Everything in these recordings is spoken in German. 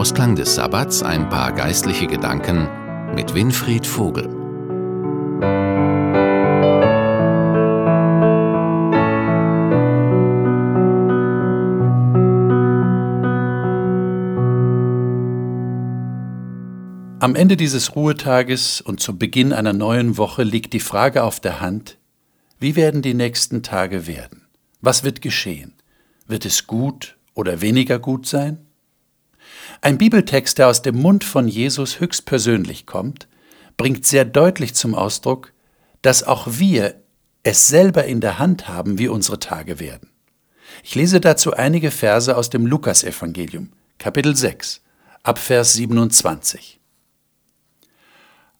Ausklang des Sabbats ein paar geistliche Gedanken mit Winfried Vogel. Am Ende dieses Ruhetages und zu Beginn einer neuen Woche liegt die Frage auf der Hand, wie werden die nächsten Tage werden? Was wird geschehen? Wird es gut oder weniger gut sein? Ein Bibeltext, der aus dem Mund von Jesus höchstpersönlich kommt, bringt sehr deutlich zum Ausdruck, dass auch wir es selber in der Hand haben, wie unsere Tage werden. Ich lese dazu einige Verse aus dem Lukasevangelium, Kapitel 6, ab Vers 27.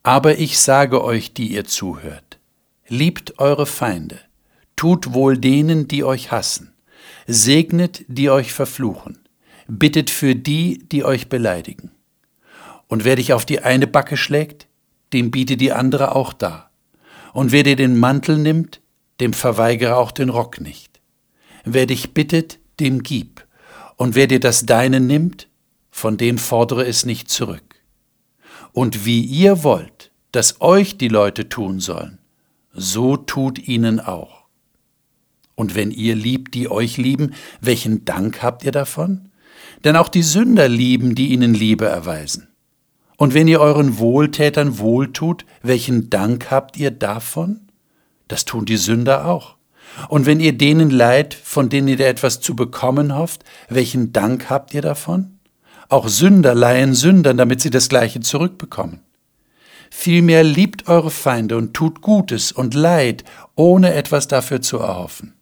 Aber ich sage euch, die ihr zuhört, liebt eure Feinde, tut wohl denen, die euch hassen, segnet, die euch verfluchen, bittet für die, die euch beleidigen. Und wer dich auf die eine Backe schlägt, dem biete die andere auch dar. Und wer dir den Mantel nimmt, dem verweigere auch den Rock nicht. Wer dich bittet, dem gib. Und wer dir das Deine nimmt, von dem fordere es nicht zurück und wie ihr wollt, dass euch die Leute tun sollen, so tut ihnen auch. Und wenn ihr liebt, die euch lieben, welchen Dank habt ihr davon? Denn auch die Sünder lieben, die ihnen Liebe erweisen. Und wenn ihr euren Wohltätern wohltut, welchen Dank habt ihr davon? Das tun die Sünder auch. Und wenn ihr denen leid, von denen ihr etwas zu bekommen hofft, welchen Dank habt ihr davon? Auch Sünder leihen Sündern, damit sie das Gleiche zurückbekommen. Vielmehr liebt eure Feinde und tut Gutes und Leid, ohne etwas dafür zu erhoffen.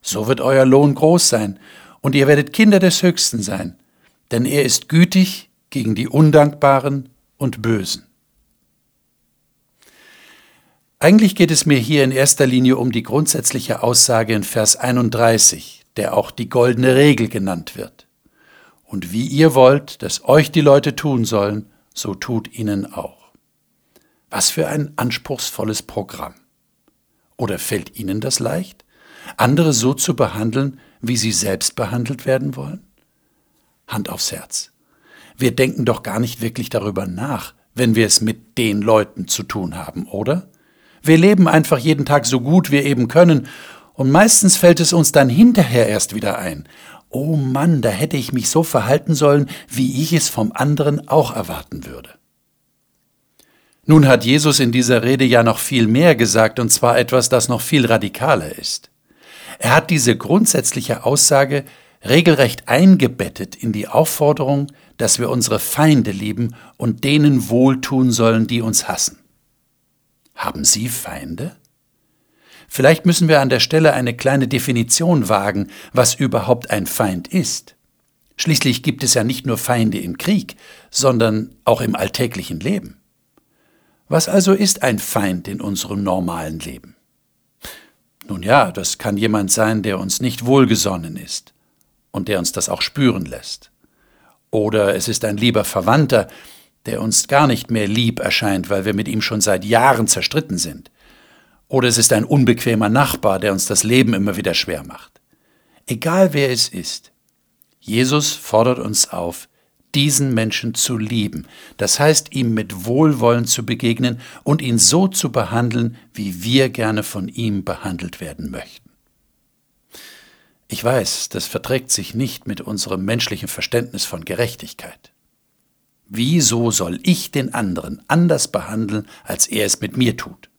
So wird euer Lohn groß sein, und ihr werdet Kinder des Höchsten sein, denn er ist gütig gegen die Undankbaren und Bösen. Eigentlich geht es mir hier in erster Linie um die grundsätzliche Aussage in Vers 31, der auch die goldene Regel genannt wird und wie ihr wollt, dass euch die Leute tun sollen, so tut ihnen auch. Was für ein anspruchsvolles Programm. Oder fällt Ihnen das leicht, andere so zu behandeln, wie Sie selbst behandelt werden wollen? Hand aufs Herz. Wir denken doch gar nicht wirklich darüber nach, wenn wir es mit den Leuten zu tun haben, oder? Wir leben einfach jeden Tag so gut wir eben können, und meistens fällt es uns dann hinterher erst wieder ein, oh Mann, da hätte ich mich so verhalten sollen, wie ich es vom anderen auch erwarten würde. Nun hat Jesus in dieser Rede ja noch viel mehr gesagt, und zwar etwas, das noch viel radikaler ist. Er hat diese grundsätzliche Aussage regelrecht eingebettet in die Aufforderung, dass wir unsere Feinde lieben und denen wohltun sollen, die uns hassen. Haben Sie Feinde? Vielleicht müssen wir an der Stelle eine kleine Definition wagen, was überhaupt ein Feind ist. Schließlich gibt es ja nicht nur Feinde im Krieg, sondern auch im alltäglichen Leben. Was also ist ein Feind in unserem normalen Leben? Nun ja, das kann jemand sein, der uns nicht wohlgesonnen ist und der uns das auch spüren lässt. Oder es ist ein lieber Verwandter, der uns gar nicht mehr lieb erscheint, weil wir mit ihm schon seit Jahren zerstritten sind. Oder es ist ein unbequemer Nachbar, der uns das Leben immer wieder schwer macht. Egal wer es ist, Jesus fordert uns auf, diesen Menschen zu lieben, das heißt ihm mit Wohlwollen zu begegnen und ihn so zu behandeln, wie wir gerne von ihm behandelt werden möchten. Ich weiß, das verträgt sich nicht mit unserem menschlichen Verständnis von Gerechtigkeit. Wieso soll ich den anderen anders behandeln, als er es mit mir tut?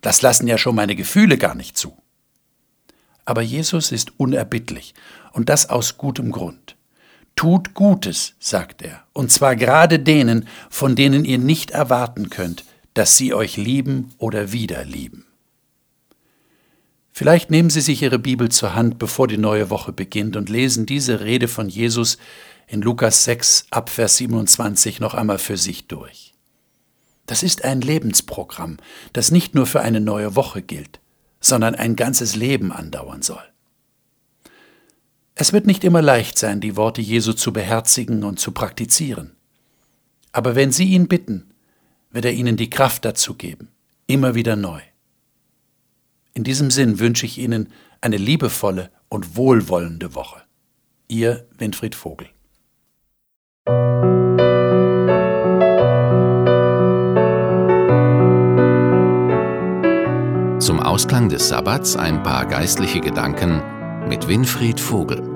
Das lassen ja schon meine Gefühle gar nicht zu. Aber Jesus ist unerbittlich, und das aus gutem Grund. Tut Gutes, sagt er, und zwar gerade denen, von denen ihr nicht erwarten könnt, dass sie euch lieben oder wieder lieben. Vielleicht nehmen Sie sich Ihre Bibel zur Hand, bevor die neue Woche beginnt, und lesen diese Rede von Jesus in Lukas 6 ab Vers 27 noch einmal für sich durch. Das ist ein Lebensprogramm, das nicht nur für eine neue Woche gilt, sondern ein ganzes Leben andauern soll. Es wird nicht immer leicht sein, die Worte Jesu zu beherzigen und zu praktizieren. Aber wenn Sie ihn bitten, wird er Ihnen die Kraft dazu geben, immer wieder neu. In diesem Sinn wünsche ich Ihnen eine liebevolle und wohlwollende Woche. Ihr Winfried Vogel. Zum Ausklang des Sabbats ein paar geistliche Gedanken mit Winfried Vogel.